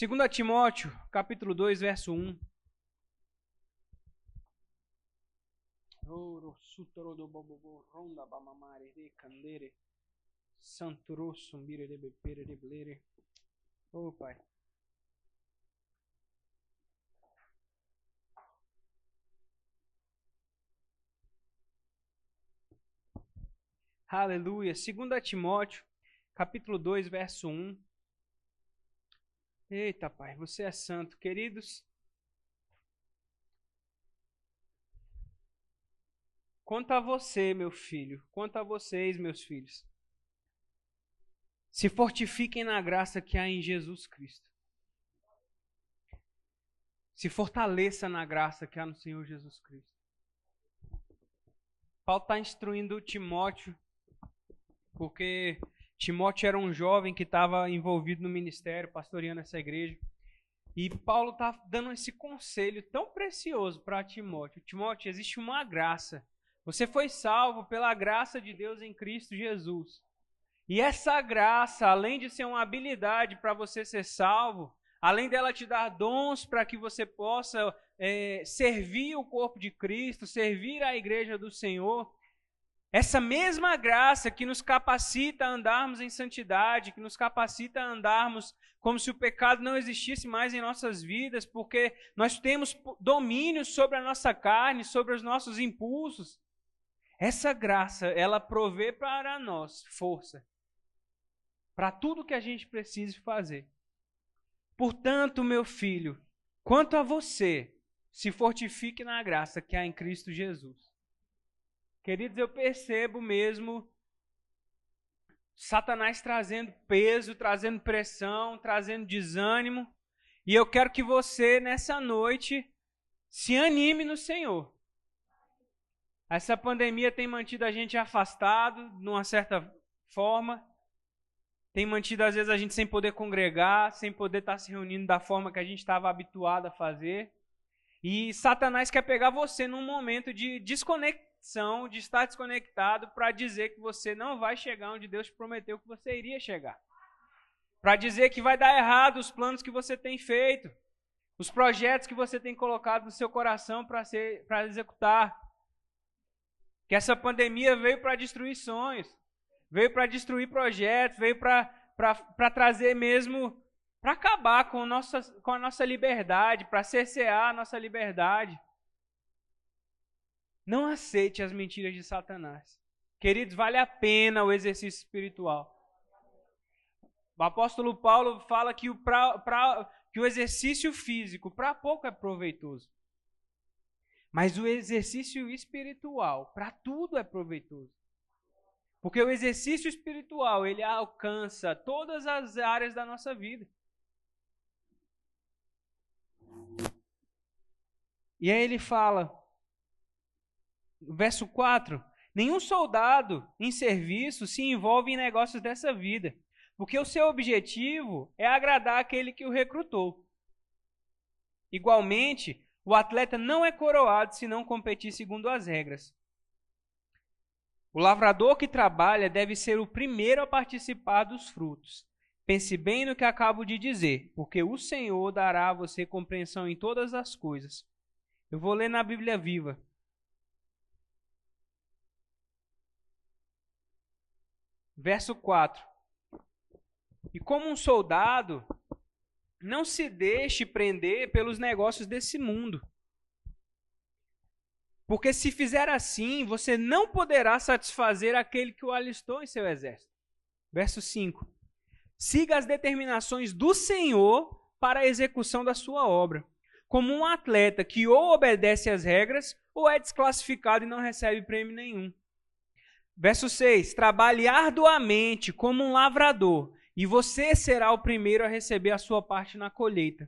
2 Timóteo, capítulo 2, verso 1. Oh, Pai. Aleluia. 2 Timóteo, capítulo 2, verso 1. Eita, Pai, você é santo. Queridos, quanto a você, meu filho, quanto a vocês, meus filhos, se fortifiquem na graça que há em Jesus Cristo. Se fortaleça na graça que há no Senhor Jesus Cristo. Paulo está instruindo Timóteo, porque Timóteo era um jovem que estava envolvido no ministério, pastoreando essa igreja. E Paulo está dando esse conselho tão precioso para Timóteo. Timóteo, existe uma graça. Você foi salvo pela graça de Deus em Cristo Jesus. E essa graça, além de ser uma habilidade para você ser salvo, além dela te dar dons para que você possa é, servir o corpo de Cristo, servir a igreja do Senhor, essa mesma graça que nos capacita a andarmos em santidade, que nos capacita a andarmos como se o pecado não existisse mais em nossas vidas, porque nós temos domínio sobre a nossa carne, sobre os nossos impulsos. Essa graça, ela provê para nós força para tudo que a gente precise fazer. Portanto, meu filho, quanto a você, se fortifique na graça que há em Cristo Jesus. Queridos, eu percebo mesmo Satanás trazendo peso, trazendo pressão, trazendo desânimo. E eu quero que você, nessa noite, se anime no Senhor. Essa pandemia tem mantido a gente afastado, de uma certa forma. Tem mantido, às vezes, a gente sem poder congregar, sem poder estar se reunindo da forma que a gente estava habituado a fazer. E Satanás quer pegar você num momento de desconexão de estar desconectado para dizer que você não vai chegar onde Deus prometeu que você iria chegar. Para dizer que vai dar errado os planos que você tem feito, os projetos que você tem colocado no seu coração para executar. Que essa pandemia veio para destruir sonhos, veio para destruir projetos, veio para trazer mesmo, para acabar com, nossa, com a nossa liberdade, para cercear a nossa liberdade. Não aceite as mentiras de Satanás. Queridos, vale a pena o exercício espiritual. O apóstolo Paulo fala que o, pra, pra, que o exercício físico para pouco é proveitoso. Mas o exercício espiritual para tudo é proveitoso. Porque o exercício espiritual, ele alcança todas as áreas da nossa vida. E aí ele fala: verso 4: Nenhum soldado em serviço se envolve em negócios dessa vida, porque o seu objetivo é agradar aquele que o recrutou. Igualmente, o atleta não é coroado se não competir segundo as regras. O lavrador que trabalha deve ser o primeiro a participar dos frutos. Pense bem no que acabo de dizer, porque o Senhor dará a você compreensão em todas as coisas. Eu vou ler na Bíblia Viva. Verso 4. E como um soldado, não se deixe prender pelos negócios desse mundo. Porque se fizer assim, você não poderá satisfazer aquele que o alistou em seu exército. Verso 5. Siga as determinações do Senhor para a execução da sua obra, como um atleta que ou obedece às regras ou é desclassificado e não recebe prêmio nenhum. Verso 6: Trabalhe arduamente como um lavrador, e você será o primeiro a receber a sua parte na colheita.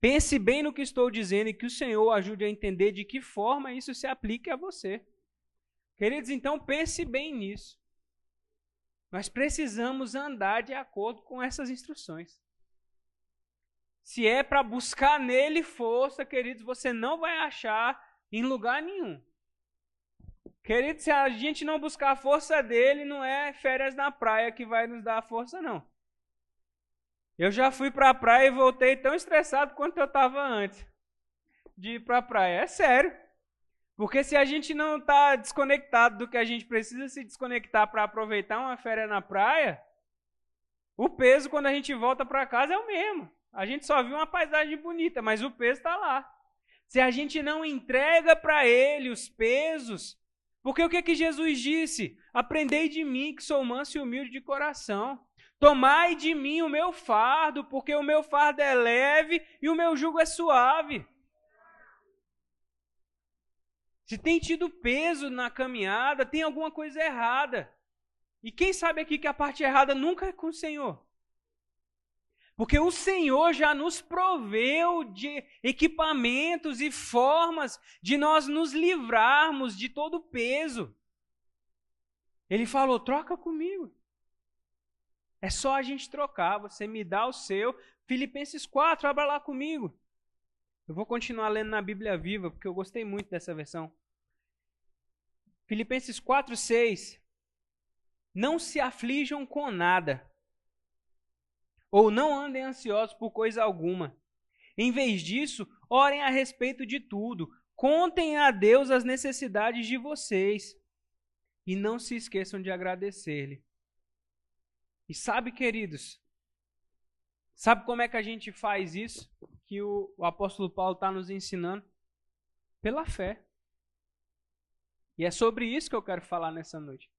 Pense bem no que estou dizendo e que o Senhor ajude a entender de que forma isso se aplica a você. Queridos, então pense bem nisso. Nós precisamos andar de acordo com essas instruções. Se é para buscar nele força, queridos, você não vai achar em lugar nenhum. Querido, se a gente não buscar a força dele, não é férias na praia que vai nos dar a força, não. Eu já fui para a praia e voltei tão estressado quanto eu estava antes de ir para a praia. É sério. Porque se a gente não está desconectado do que a gente precisa se desconectar para aproveitar uma férias na praia, o peso quando a gente volta para casa é o mesmo. A gente só viu uma paisagem bonita, mas o peso está lá. Se a gente não entrega para ele os pesos, porque o que, que Jesus disse? Aprendei de mim, que sou manso e humilde de coração. Tomai de mim o meu fardo, porque o meu fardo é leve e o meu jugo é suave. Se tem tido peso na caminhada, tem alguma coisa errada. E quem sabe aqui que a parte errada nunca é com o Senhor? Porque o Senhor já nos proveu de equipamentos e formas de nós nos livrarmos de todo o peso. Ele falou: troca comigo. É só a gente trocar. Você me dá o seu. Filipenses 4, abra lá comigo. Eu vou continuar lendo na Bíblia Viva, porque eu gostei muito dessa versão. Filipenses 4, 6. Não se aflijam com nada ou não andem ansiosos por coisa alguma. Em vez disso, orem a respeito de tudo. Contem a Deus as necessidades de vocês. E não se esqueçam de agradecer-lhe. E sabe, queridos, sabe como é que a gente faz isso? Que o, o apóstolo Paulo está nos ensinando? Pela fé. E é sobre isso que eu quero falar nessa noite.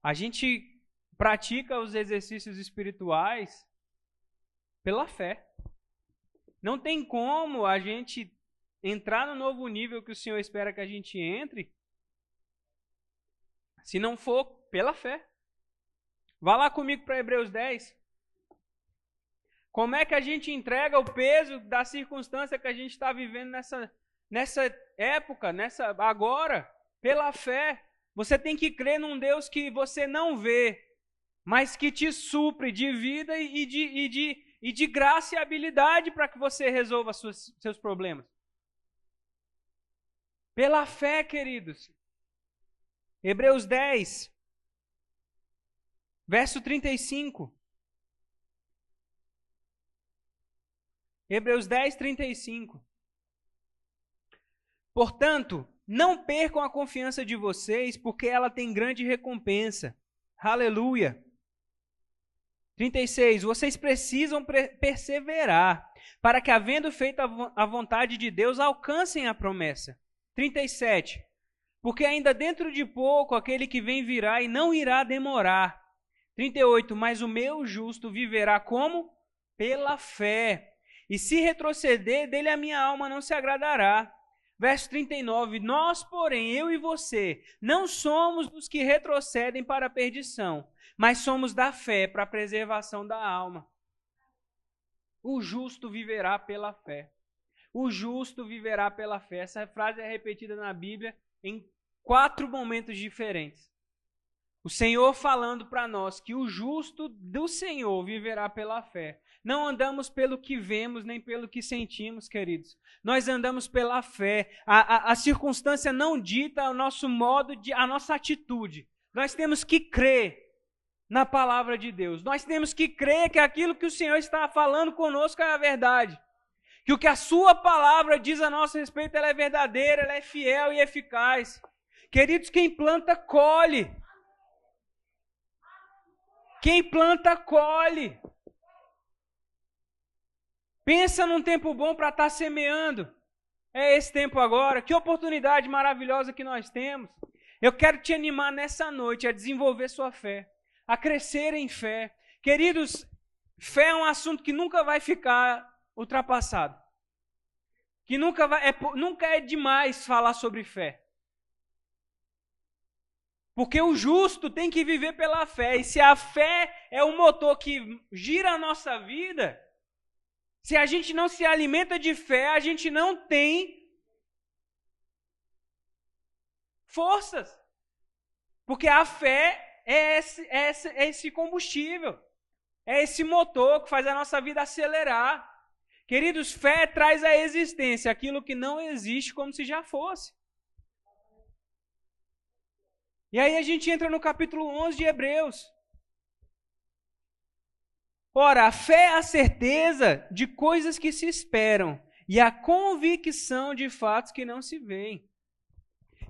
A gente pratica os exercícios espirituais pela fé. Não tem como a gente entrar no novo nível que o Senhor espera que a gente entre se não for pela fé. Vá lá comigo para Hebreus 10. Como é que a gente entrega o peso da circunstância que a gente está vivendo nessa, nessa época, nessa agora? Pela fé. Você tem que crer num Deus que você não vê, mas que te supre de vida e de, e de, e de graça e habilidade para que você resolva seus problemas. Pela fé, queridos. Hebreus 10, verso 35. Hebreus 10, 35. Portanto, não percam a confiança de vocês, porque ela tem grande recompensa. Aleluia. 36. Vocês precisam perseverar para que, havendo feito a vontade de Deus, alcancem a promessa. 37. Porque ainda dentro de pouco aquele que vem virá e não irá demorar. 38. Mas o meu justo viverá como? Pela fé. E se retroceder, dele a minha alma não se agradará. Verso 39: Nós, porém, eu e você, não somos dos que retrocedem para a perdição, mas somos da fé para a preservação da alma. O justo viverá pela fé. O justo viverá pela fé. Essa frase é repetida na Bíblia em quatro momentos diferentes. O Senhor falando para nós que o justo do Senhor viverá pela fé. Não andamos pelo que vemos, nem pelo que sentimos, queridos. Nós andamos pela fé. A, a, a circunstância não dita o nosso modo, de, a nossa atitude. Nós temos que crer na palavra de Deus. Nós temos que crer que aquilo que o Senhor está falando conosco é a verdade. Que o que a sua palavra diz a nosso respeito ela é verdadeira, ela é fiel e eficaz. Queridos, quem planta, colhe. Quem planta, colhe. Pensa num tempo bom para estar tá semeando. É esse tempo agora. Que oportunidade maravilhosa que nós temos. Eu quero te animar nessa noite a desenvolver sua fé a crescer em fé. Queridos, fé é um assunto que nunca vai ficar ultrapassado. Que nunca, vai, é, nunca é demais falar sobre fé. Porque o justo tem que viver pela fé. E se a fé é o motor que gira a nossa vida, se a gente não se alimenta de fé, a gente não tem forças. Porque a fé é esse, é esse, é esse combustível. É esse motor que faz a nossa vida acelerar. Queridos, fé traz à existência aquilo que não existe como se já fosse. E aí a gente entra no capítulo 11 de Hebreus. Ora, a fé é a certeza de coisas que se esperam e a convicção de fatos que não se veem.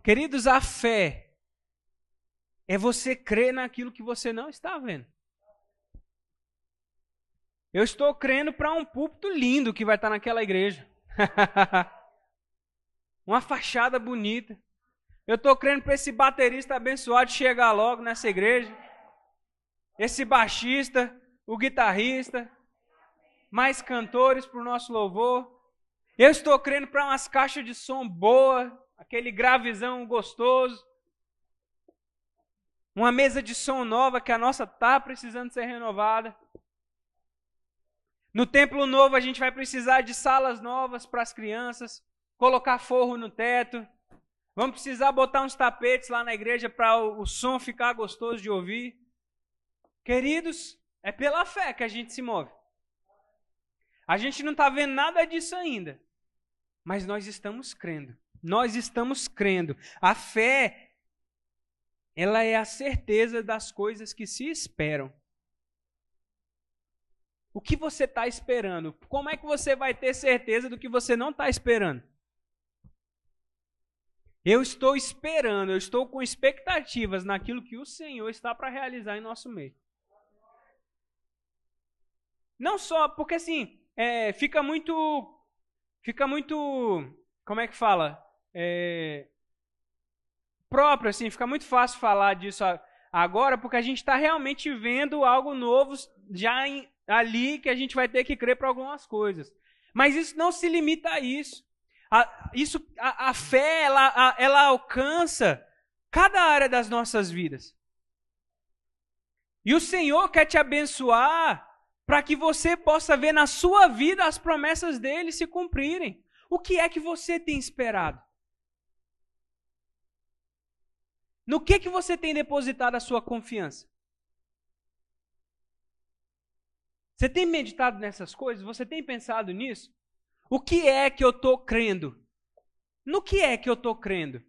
Queridos, a fé é você crer naquilo que você não está vendo. Eu estou crendo para um púlpito lindo que vai estar naquela igreja. Uma fachada bonita. Eu estou crendo para esse baterista abençoado chegar logo nessa igreja. Esse baixista, o guitarrista, mais cantores para o nosso louvor. Eu estou crendo para umas caixas de som boa, aquele gravizão gostoso. Uma mesa de som nova que a nossa está precisando ser renovada. No templo novo a gente vai precisar de salas novas para as crianças, colocar forro no teto. Vamos precisar botar uns tapetes lá na igreja para o, som ficar gostoso de ouvir. Queridos, é pela fé que a gente se move. A gente não está vendo nada disso ainda, mas nós estamos crendo. Nós estamos crendo. A fé, ela é a certeza das coisas que se esperam. O que você está esperando? Como é que você vai ter certeza do que você não está esperando? Eu estou esperando, eu estou com expectativas naquilo que o Senhor está para realizar em nosso meio. Não só, porque assim, é, fica muito. Fica muito. Como é que fala? É, próprio, assim, fica muito fácil falar disso agora, porque a gente está realmente vendo algo novo já em, ali que a gente vai ter que crer para algumas coisas. Mas isso não se limita a isso. A, isso, a, a fé, ela, a, ela alcança cada área das nossas vidas. E o Senhor quer te abençoar para que você possa ver na sua vida as promessas dele se cumprirem. O que é que você tem esperado? No que que você tem depositado a sua confiança? Você tem meditado nessas coisas? Você tem pensado nisso? O que é que eu estou crendo? No que é que eu estou crendo?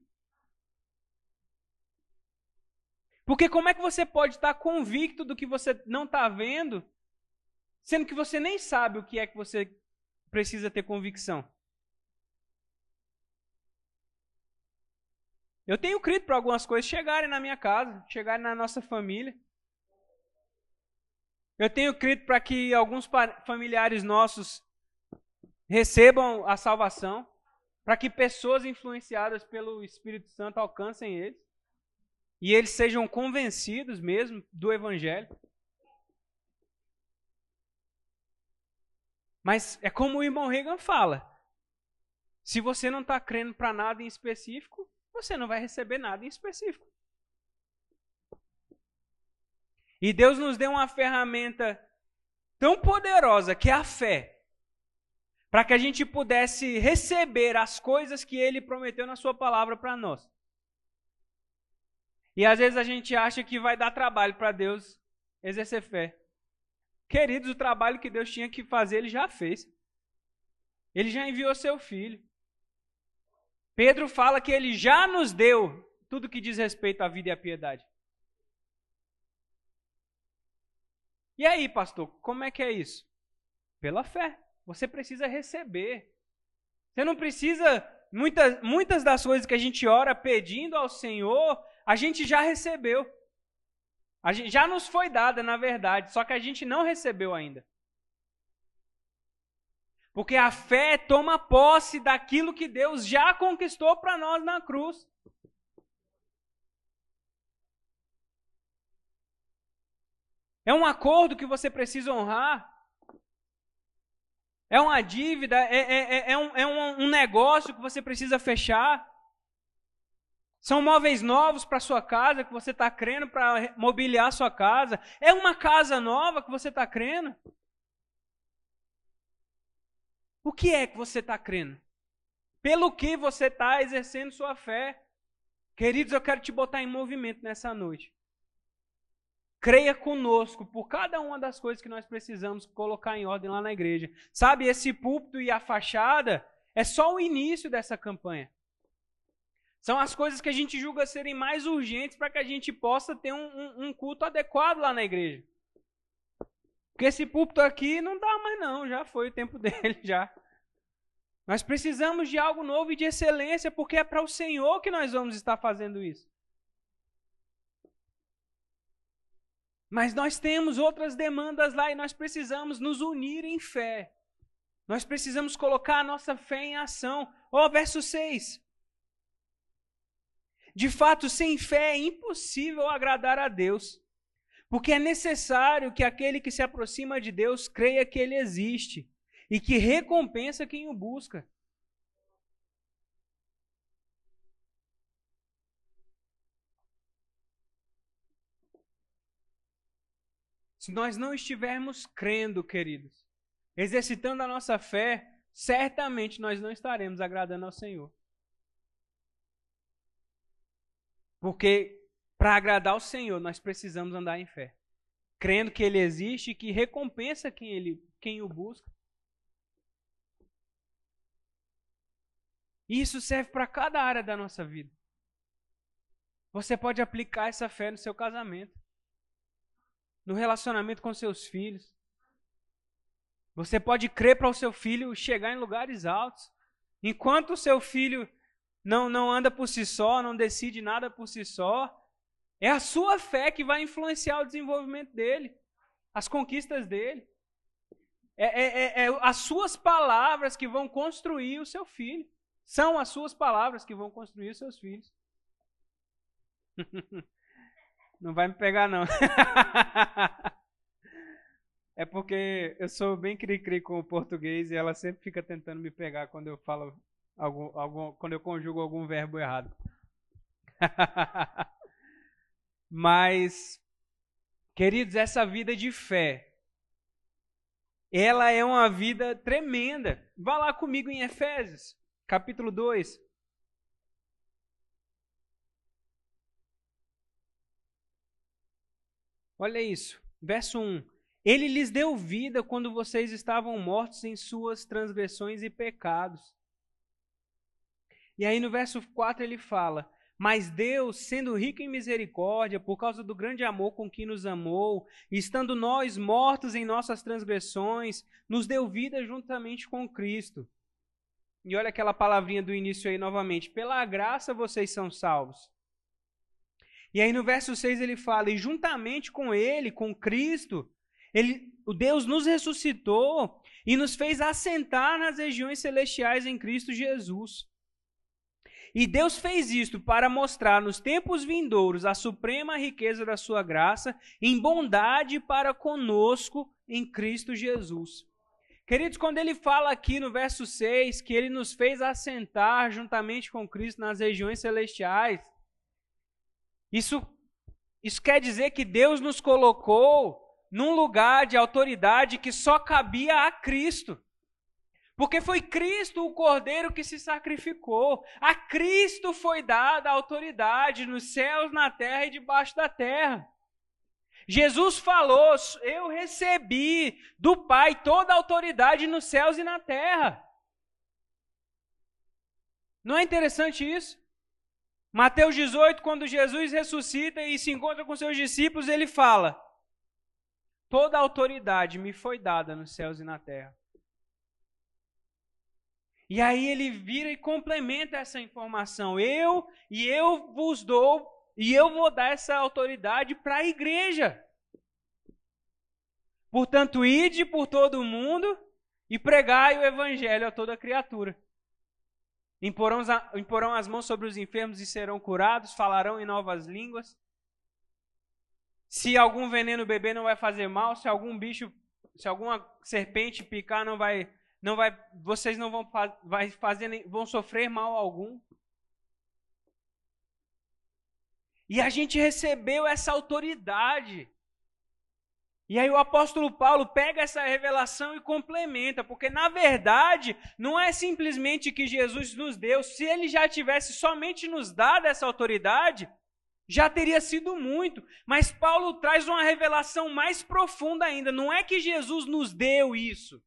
Porque como é que você pode estar convicto do que você não está vendo, sendo que você nem sabe o que é que você precisa ter convicção? Eu tenho crido para algumas coisas chegarem na minha casa, chegarem na nossa família. Eu tenho crido para que alguns familiares nossos recebam a salvação, para que pessoas influenciadas pelo Espírito Santo alcancem eles e eles sejam convencidos mesmo do Evangelho. Mas é como o irmão Reagan fala: se você não está crendo para nada em específico, você não vai receber nada em específico. E Deus nos deu uma ferramenta tão poderosa que é a fé, para que a gente pudesse receber as coisas que Ele prometeu na Sua palavra para nós. E às vezes a gente acha que vai dar trabalho para Deus exercer fé. Queridos, o trabalho que Deus tinha que fazer, Ele já fez. Ele já enviou seu filho. Pedro fala que ele já nos deu tudo que diz respeito à vida e à piedade. E aí, pastor, como é que é isso? Pela fé. Você precisa receber. Você não precisa. Muitas, muitas das coisas que a gente ora pedindo ao Senhor, a gente já recebeu. A gente, já nos foi dada, na verdade, só que a gente não recebeu ainda. Porque a fé toma posse daquilo que Deus já conquistou para nós na cruz. É um acordo que você precisa honrar. É uma dívida, é, é, é, é, um, é um, um negócio que você precisa fechar. São móveis novos para sua casa que você está crendo para mobiliar sua casa. É uma casa nova que você está crendo. O que é que você está crendo? Pelo que você está exercendo sua fé? Queridos, eu quero te botar em movimento nessa noite creia conosco por cada uma das coisas que nós precisamos colocar em ordem lá na igreja. Sabe, esse púlpito e a fachada é só o início dessa campanha. São as coisas que a gente julga serem mais urgentes para que a gente possa ter um, um, um culto adequado lá na igreja. Porque esse púlpito aqui não dá mais não, já foi o tempo dele já. Nós precisamos de algo novo e de excelência, porque é para o Senhor que nós vamos estar fazendo isso. Mas nós temos outras demandas lá e nós precisamos nos unir em fé. Nós precisamos colocar a nossa fé em ação. Ó, oh, verso 6. De fato, sem fé é impossível agradar a Deus, porque é necessário que aquele que se aproxima de Deus creia que ele existe e que recompensa quem o busca. Se nós não estivermos crendo, queridos, exercitando a nossa fé, certamente nós não estaremos agradando ao Senhor. Porque para agradar ao Senhor, nós precisamos andar em fé, crendo que Ele existe e que recompensa quem, ele, quem o busca. Isso serve para cada área da nossa vida. Você pode aplicar essa fé no seu casamento, no relacionamento com seus filhos. Você pode crer para o seu filho chegar em lugares altos. Enquanto o seu filho não, não anda por si só, não decide nada por si só, é a sua fé que vai influenciar o desenvolvimento dele, as conquistas dele. É, é, é, é as suas palavras que vão construir o seu filho. São as suas palavras que vão construir os seus filhos. Não vai me pegar, não. É porque eu sou bem cri-cri com o português e ela sempre fica tentando me pegar quando eu falo algum, algum quando eu conjugo algum verbo errado. Mas, queridos, essa vida de fé, ela é uma vida tremenda. Vá lá comigo em Efésios capítulo 2. Olha isso, verso 1. Ele lhes deu vida quando vocês estavam mortos em suas transgressões e pecados. E aí no verso 4 ele fala: Mas Deus, sendo rico em misericórdia, por causa do grande amor com que nos amou, estando nós mortos em nossas transgressões, nos deu vida juntamente com Cristo. E olha aquela palavrinha do início aí novamente. Pela graça vocês são salvos. E aí no verso 6 ele fala: E juntamente com ele, com Cristo, ele, o Deus nos ressuscitou e nos fez assentar nas regiões celestiais em Cristo Jesus. E Deus fez isto para mostrar nos tempos vindouros a suprema riqueza da sua graça em bondade para conosco em Cristo Jesus. Queridos, quando ele fala aqui no verso 6 que ele nos fez assentar juntamente com Cristo nas regiões celestiais, isso, isso quer dizer que Deus nos colocou num lugar de autoridade que só cabia a Cristo. Porque foi Cristo o Cordeiro que se sacrificou. A Cristo foi dada a autoridade nos céus, na terra e debaixo da terra. Jesus falou: Eu recebi do Pai toda a autoridade nos céus e na terra. Não é interessante isso? Mateus 18, quando Jesus ressuscita e se encontra com seus discípulos, ele fala: Toda a autoridade me foi dada nos céus e na terra. E aí ele vira e complementa essa informação. Eu e eu vos dou e eu vou dar essa autoridade para a igreja. Portanto, ide por todo o mundo e pregai o evangelho a toda criatura. Imporão, imporão as mãos sobre os enfermos e serão curados, falarão em novas línguas. Se algum veneno beber não vai fazer mal, se algum bicho, se alguma serpente picar não vai, não vai, vocês não vão vai fazer, vão sofrer mal algum. E a gente recebeu essa autoridade. E aí o apóstolo Paulo pega essa revelação e complementa, porque na verdade não é simplesmente que Jesus nos deu, se ele já tivesse somente nos dado essa autoridade, já teria sido muito. Mas Paulo traz uma revelação mais profunda ainda, não é que Jesus nos deu isso.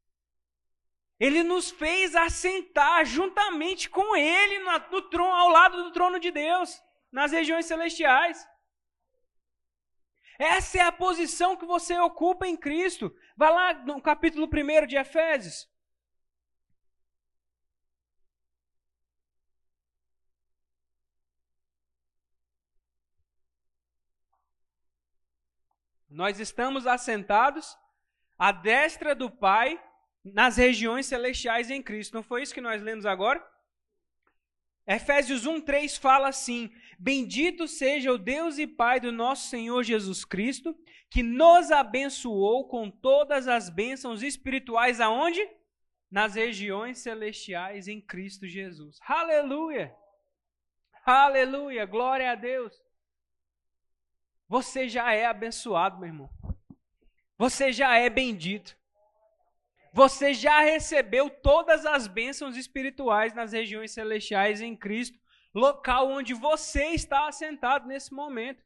Ele nos fez assentar juntamente com ele no, no trono, ao lado do trono de Deus nas regiões celestiais. Essa é a posição que você ocupa em Cristo. Vai lá no capítulo 1 de Efésios. Nós estamos assentados à destra do Pai nas regiões celestiais em Cristo. Não foi isso que nós lemos agora? Efésios 1:3 fala assim: Bendito seja o Deus e Pai do nosso Senhor Jesus Cristo, que nos abençoou com todas as bênçãos espirituais aonde? Nas regiões celestiais em Cristo Jesus. Aleluia! Aleluia! Glória a Deus. Você já é abençoado, meu irmão. Você já é bendito. Você já recebeu todas as bênçãos espirituais nas regiões celestiais em Cristo, local onde você está assentado nesse momento.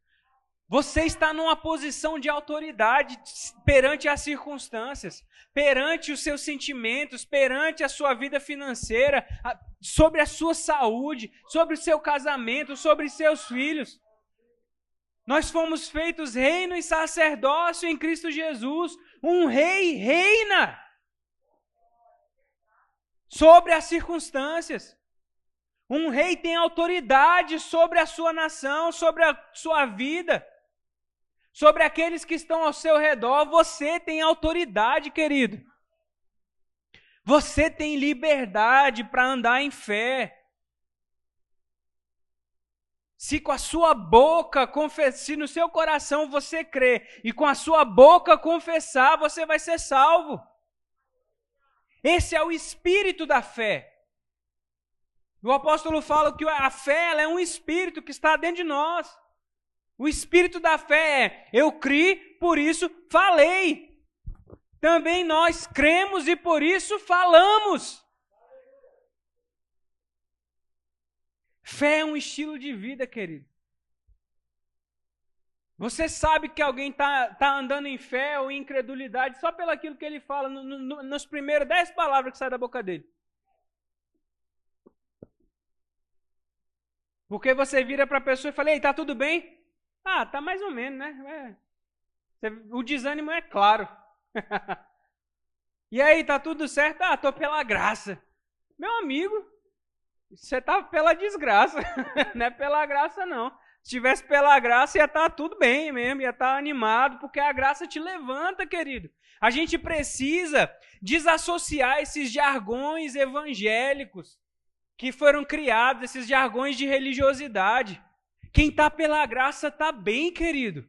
Você está numa posição de autoridade perante as circunstâncias, perante os seus sentimentos, perante a sua vida financeira, sobre a sua saúde, sobre o seu casamento, sobre seus filhos. Nós fomos feitos reino e sacerdócio em Cristo Jesus. Um rei reina sobre as circunstâncias. Um rei tem autoridade sobre a sua nação, sobre a sua vida, sobre aqueles que estão ao seu redor. Você tem autoridade, querido. Você tem liberdade para andar em fé. Se com a sua boca se no seu coração você crê e com a sua boca confessar, você vai ser salvo. Esse é o espírito da fé. O apóstolo fala que a fé é um espírito que está dentro de nós. O espírito da fé é: eu criei, por isso falei. Também nós cremos e por isso falamos. Fé é um estilo de vida, querido. Você sabe que alguém está tá andando em fé ou em incredulidade só pelo aquilo que ele fala no, no, nas primeiras dez palavras que saem da boca dele. Porque você vira para a pessoa e fala, ei, tá tudo bem? Ah, tá mais ou menos, né? É. O desânimo é claro. e aí, tá tudo certo? Ah, tô pela graça. Meu amigo, você tá pela desgraça, não é pela graça não. Se tivesse pela graça, ia estar tá tudo bem mesmo, ia estar tá animado, porque a graça te levanta, querido. A gente precisa desassociar esses jargões evangélicos que foram criados, esses jargões de religiosidade. Quem está pela graça está bem, querido.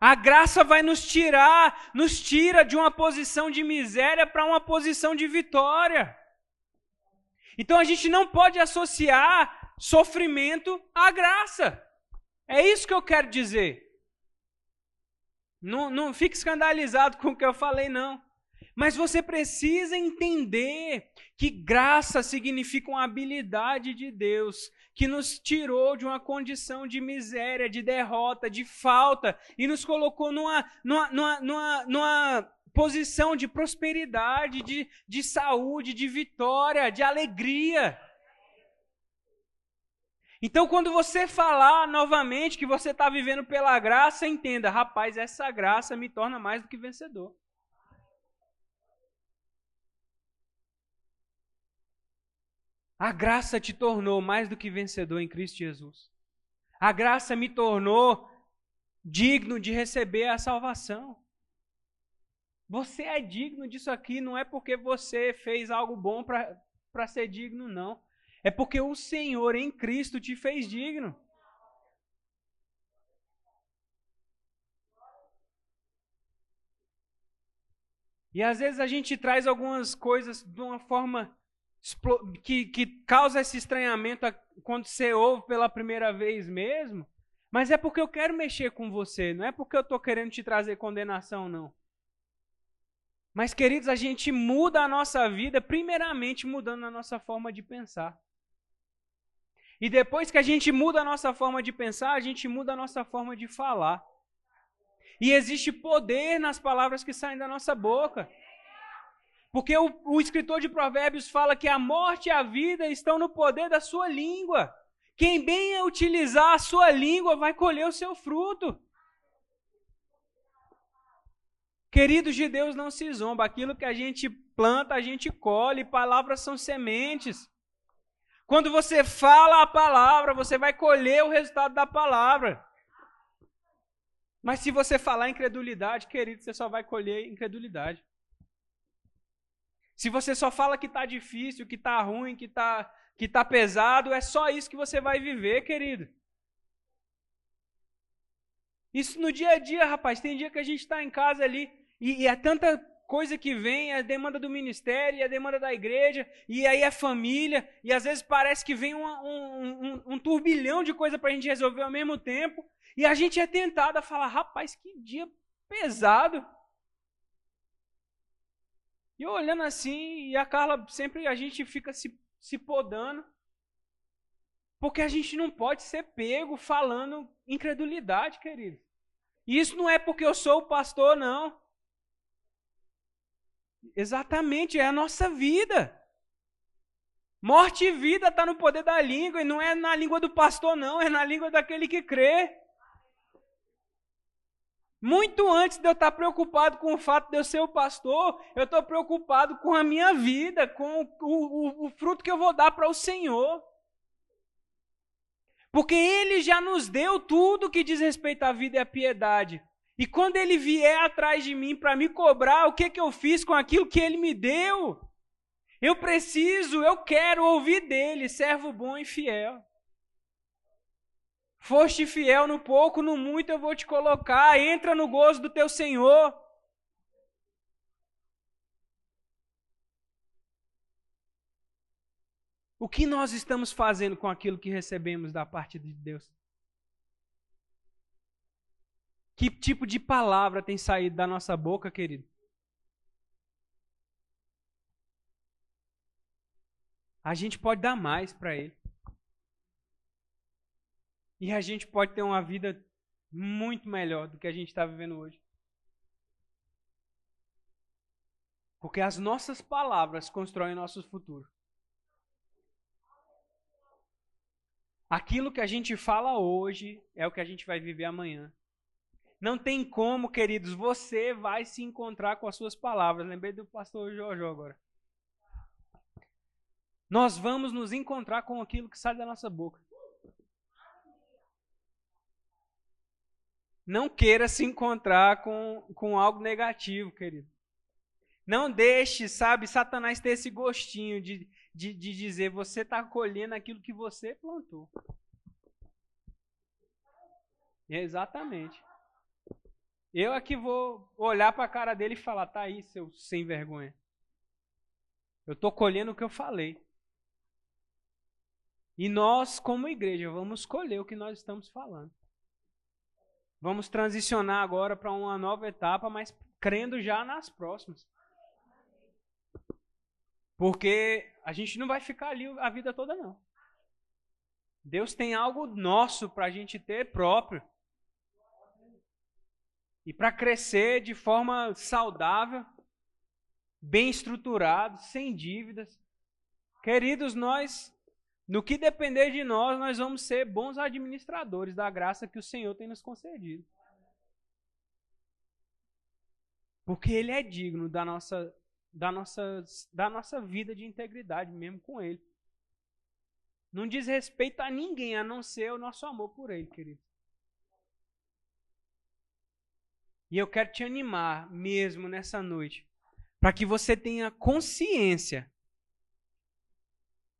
A graça vai nos tirar, nos tira de uma posição de miséria para uma posição de vitória. Então a gente não pode associar sofrimento à graça. É isso que eu quero dizer. Não, não fique escandalizado com o que eu falei, não. Mas você precisa entender que graça significa uma habilidade de Deus que nos tirou de uma condição de miséria, de derrota, de falta e nos colocou numa, numa, numa, numa, numa posição de prosperidade, de, de saúde, de vitória, de alegria. Então, quando você falar novamente que você está vivendo pela graça, entenda, rapaz, essa graça me torna mais do que vencedor. A graça te tornou mais do que vencedor em Cristo Jesus. A graça me tornou digno de receber a salvação. Você é digno disso aqui, não é porque você fez algo bom para ser digno, não. É porque o Senhor em Cristo te fez digno. E às vezes a gente traz algumas coisas de uma forma que, que causa esse estranhamento quando você ouve pela primeira vez mesmo. Mas é porque eu quero mexer com você, não é porque eu estou querendo te trazer condenação, não. Mas, queridos, a gente muda a nossa vida, primeiramente mudando a nossa forma de pensar. E depois que a gente muda a nossa forma de pensar, a gente muda a nossa forma de falar. E existe poder nas palavras que saem da nossa boca. Porque o, o, escritor de Provérbios fala que a morte e a vida estão no poder da sua língua. Quem bem utilizar a sua língua vai colher o seu fruto. Queridos de Deus, não se zomba. Aquilo que a gente planta, a gente colhe. Palavras são sementes. Quando você fala a palavra, você vai colher o resultado da palavra. Mas se você falar incredulidade, querido, você só vai colher incredulidade. Se você só fala que está difícil, que está ruim, que está que tá pesado, é só isso que você vai viver, querido. Isso no dia a dia, rapaz. Tem dia que a gente está em casa ali e, e é tanta coisa que vem, a demanda do ministério, é a demanda da igreja, e aí é família, e às vezes parece que vem um, um, um, um turbilhão de coisa para a gente resolver ao mesmo tempo, e a gente é tentado a falar, rapaz, que dia pesado. E eu olhando assim, e a Carla sempre a gente fica se, se podando. Porque a gente não pode ser pego falando incredulidade, querido. E isso não é porque eu sou o pastor, não. Exatamente, é a nossa vida. Morte e vida está no poder da língua, e não é na língua do pastor, não, é na língua daquele que crê. Muito antes de eu estar preocupado com o fato de eu ser o pastor, eu estou preocupado com a minha vida, com o, o, o fruto que eu vou dar para o Senhor. Porque Ele já nos deu tudo que diz respeito à vida e à piedade. E quando Ele vier atrás de mim para me cobrar, o que, que eu fiz com aquilo que Ele me deu? Eu preciso, eu quero ouvir dele, servo bom e fiel. Foste fiel no pouco, no muito eu vou te colocar. Entra no gozo do teu Senhor. O que nós estamos fazendo com aquilo que recebemos da parte de Deus? Que tipo de palavra tem saído da nossa boca, querido? A gente pode dar mais para Ele. E a gente pode ter uma vida muito melhor do que a gente está vivendo hoje. Porque as nossas palavras constroem nosso futuro. Aquilo que a gente fala hoje é o que a gente vai viver amanhã. Não tem como, queridos, você vai se encontrar com as suas palavras. Lembrei do pastor Jojo agora. Nós vamos nos encontrar com aquilo que sai da nossa boca. Não queira se encontrar com, com algo negativo, querido. Não deixe, sabe, Satanás ter esse gostinho de, de, de dizer você está colhendo aquilo que você plantou. Exatamente. Eu aqui vou olhar para a cara dele e falar: tá aí, seu sem vergonha. Eu estou colhendo o que eu falei. E nós, como igreja, vamos colher o que nós estamos falando. Vamos transicionar agora para uma nova etapa, mas crendo já nas próximas. Porque a gente não vai ficar ali a vida toda, não. Deus tem algo nosso para a gente ter próprio. E para crescer de forma saudável, bem estruturado, sem dívidas. Queridos, nós no que depender de nós, nós vamos ser bons administradores da graça que o Senhor tem nos concedido. Porque Ele é digno da nossa, da nossa, da nossa vida de integridade, mesmo com Ele. Não diz respeito a ninguém a não ser o nosso amor por Ele, querido. E eu quero te animar mesmo nessa noite, para que você tenha consciência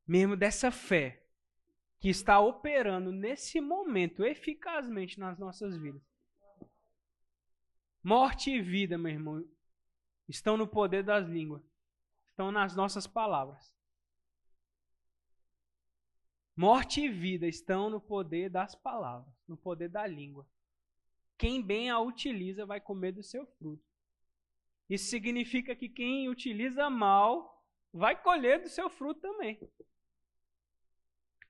mesmo dessa fé que está operando nesse momento eficazmente nas nossas vidas. Morte e vida, meu irmão, estão no poder das línguas, estão nas nossas palavras. Morte e vida estão no poder das palavras, no poder da língua. Quem bem a utiliza vai comer do seu fruto. Isso significa que quem utiliza mal vai colher do seu fruto também.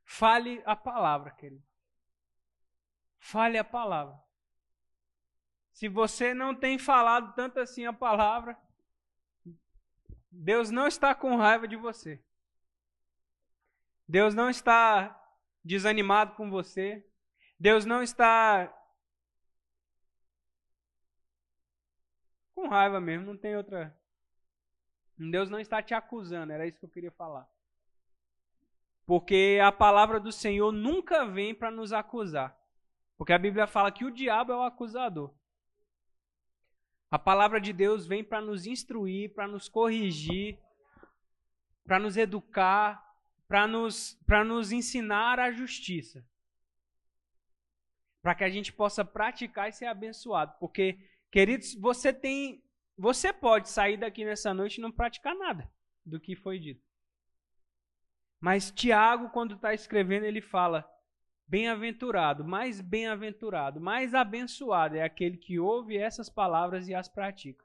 Fale a palavra, querido. Fale a palavra. Se você não tem falado tanto assim a palavra, Deus não está com raiva de você. Deus não está desanimado com você. Deus não está com raiva mesmo, não tem outra. Deus não está te acusando, era isso que eu queria falar. Porque a palavra do Senhor nunca vem para nos acusar. Porque a Bíblia fala que o diabo é o acusador. A palavra de Deus vem para nos instruir, para nos corrigir, para nos educar, para nos, nos ensinar a justiça. Para que a gente possa praticar e ser abençoado. Porque, queridos, você tem. Você pode sair daqui nessa noite e não praticar nada do que foi dito. Mas Tiago, quando está escrevendo, ele fala: Bem-aventurado, mais bem-aventurado, mais abençoado é aquele que ouve essas palavras e as pratica.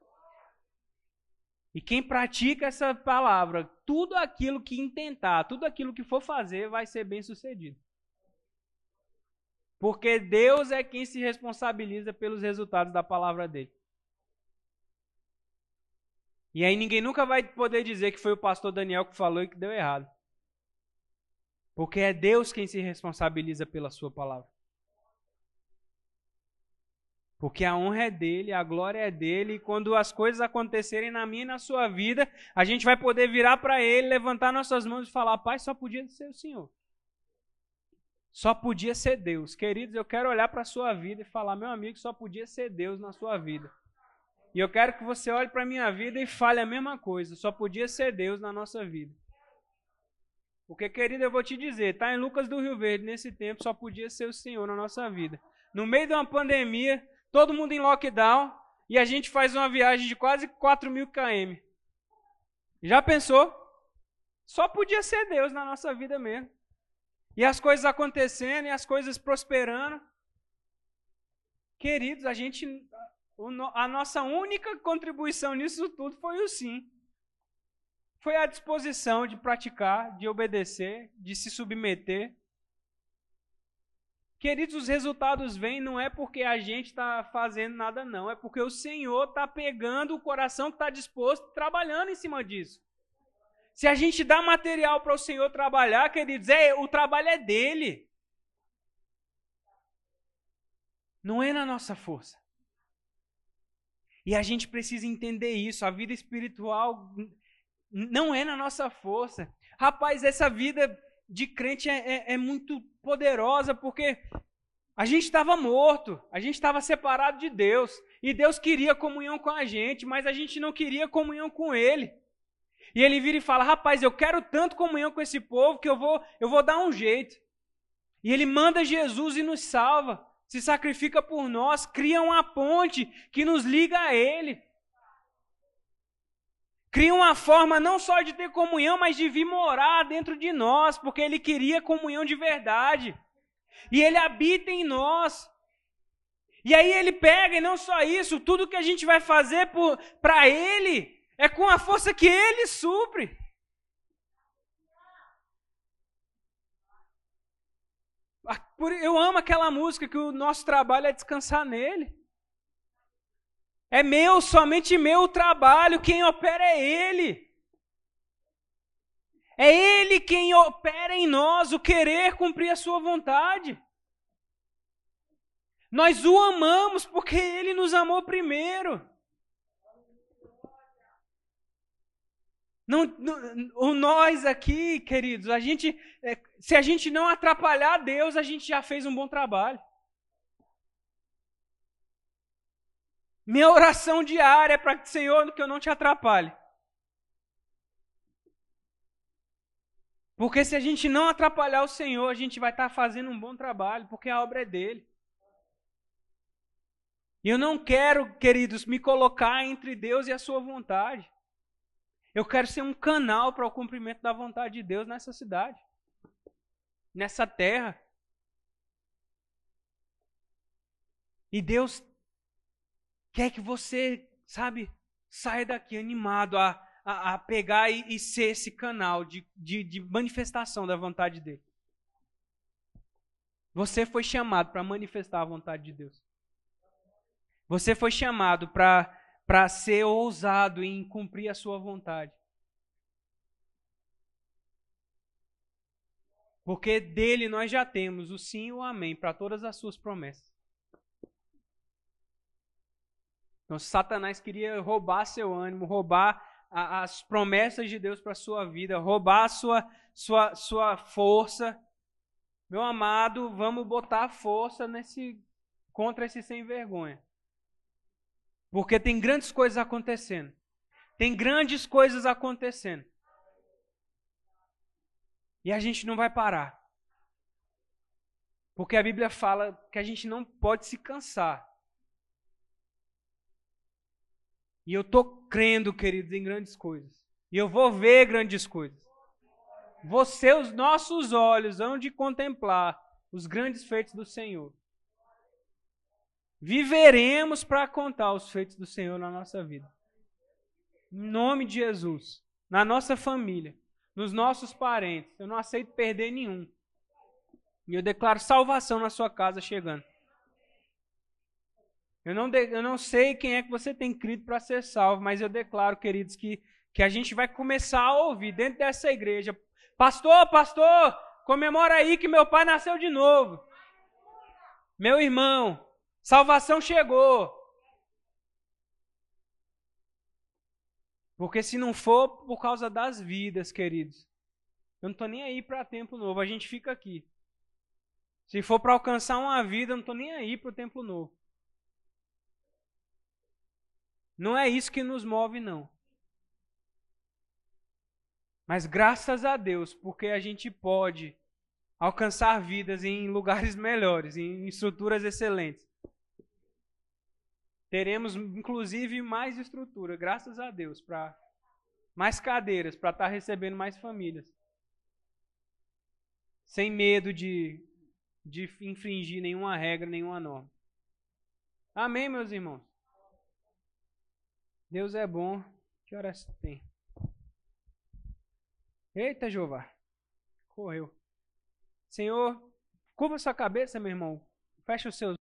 E quem pratica essa palavra, tudo aquilo que intentar, tudo aquilo que for fazer, vai ser bem sucedido. Porque Deus é quem se responsabiliza pelos resultados da palavra dele. E aí ninguém nunca vai poder dizer que foi o pastor Daniel que falou e que deu errado. Porque é Deus quem se responsabiliza pela sua palavra. Porque a honra é dele, a glória é dele, e quando as coisas acontecerem na minha e na sua vida, a gente vai poder virar para ele, levantar nossas mãos e falar: Pai, só podia ser o Senhor. Só podia ser Deus. Queridos, eu quero olhar para a sua vida e falar: Meu amigo, só podia ser Deus na sua vida. E eu quero que você olhe para a minha vida e fale a mesma coisa: só podia ser Deus na nossa vida. Porque, querido, eu vou te dizer: está em Lucas do Rio Verde, nesse tempo, só podia ser o Senhor na nossa vida. No meio de uma pandemia, todo mundo em lockdown, e a gente faz uma viagem de quase 4 mil km. Já pensou? Só podia ser Deus na nossa vida mesmo. E as coisas acontecendo, e as coisas prosperando. Queridos, a gente. A nossa única contribuição nisso tudo foi o sim. Foi a disposição de praticar, de obedecer, de se submeter. Queridos, os resultados vêm não é porque a gente está fazendo nada, não. É porque o Senhor está pegando o coração que está disposto, trabalhando em cima disso. Se a gente dá material para o Senhor trabalhar, queridos, é, o trabalho é dele. Não é na nossa força. E a gente precisa entender isso. A vida espiritual não é na nossa força. Rapaz, essa vida de crente é, é, é muito poderosa, porque a gente estava morto, a gente estava separado de Deus, e Deus queria comunhão com a gente, mas a gente não queria comunhão com Ele. E ele vira e fala: Rapaz, eu quero tanto comunhão com esse povo que eu vou, eu vou dar um jeito. E ele manda Jesus e nos salva, se sacrifica por nós, cria uma ponte que nos liga a Ele. Cria uma forma não só de ter comunhão, mas de vir morar dentro de nós, porque Ele queria comunhão de verdade. E Ele habita em nós. E aí Ele pega, e não só isso, tudo que a gente vai fazer para Ele é com a força que Ele supre. Eu amo aquela música que o nosso trabalho é descansar nele. É meu, somente meu trabalho, quem opera é Ele. É Ele quem opera em nós o querer cumprir a Sua vontade. Nós o amamos porque Ele nos amou primeiro. Não, não, o nós aqui, queridos, a gente, é, se a gente não atrapalhar Deus, a gente já fez um bom trabalho. Minha oração diária é para que, Senhor, que eu não te atrapalhe. Porque se a gente não atrapalhar o Senhor, a gente vai estar tá fazendo um bom trabalho, porque a obra é dele. E eu não quero, queridos, me colocar entre Deus e a sua vontade. Eu quero ser um canal para o cumprimento da vontade de Deus nessa cidade, nessa terra. E Deus quer que você, sabe, saia daqui animado a, a, a pegar e, e, ser esse canal de, de, de manifestação da vontade dele. Você foi chamado para manifestar a vontade de Deus. Você foi chamado para ser ousado em cumprir a sua vontade. Porque dele nós já temos o sim e o amém para todas as suas promessas. Então, Satanás queria roubar seu ânimo, roubar a, as promessas de Deus para sua vida, roubar a sua, sua, sua força. Meu amado, vamos botar força nesse contra esse sem vergonha. Porque tem grandes coisas acontecendo. Tem grandes coisas acontecendo. E a gente não vai parar. Porque a Bíblia fala que a gente não pode se cansar. E eu estou crendo, queridos, em grandes coisas. E eu vou ver grandes coisas. Você, os nossos olhos hão de contemplar os grandes feitos do Senhor. Viveremos para contar os feitos do Senhor na nossa vida. Em nome de Jesus. Na nossa família. Nos nossos parentes. Eu não aceito perder nenhum. E eu declaro salvação na sua casa chegando. Eu não, de, eu não sei quem é que você tem crido para ser salvo, mas eu declaro, queridos, que, que a gente vai começar a ouvir dentro dessa igreja. Pastor, pastor, comemora aí que meu pai nasceu de novo. Meu irmão, salvação chegou. Porque se não for por causa das vidas, queridos, eu não estou nem aí para tempo novo, a gente fica aqui. Se for para alcançar uma vida, eu não estou nem aí para o tempo novo. Não é isso que nos move, não. Mas graças a Deus, porque a gente pode alcançar vidas em lugares melhores, em estruturas excelentes. Teremos, inclusive, mais estrutura, graças a Deus, para mais cadeiras, para estar tá recebendo mais famílias. Sem medo de, de infringir nenhuma regra, nenhuma norma. Amém, meus irmãos? Deus é bom. Que horas tem? Eita, Jeová. Correu. Senhor, curva sua cabeça, meu irmão. Fecha os seus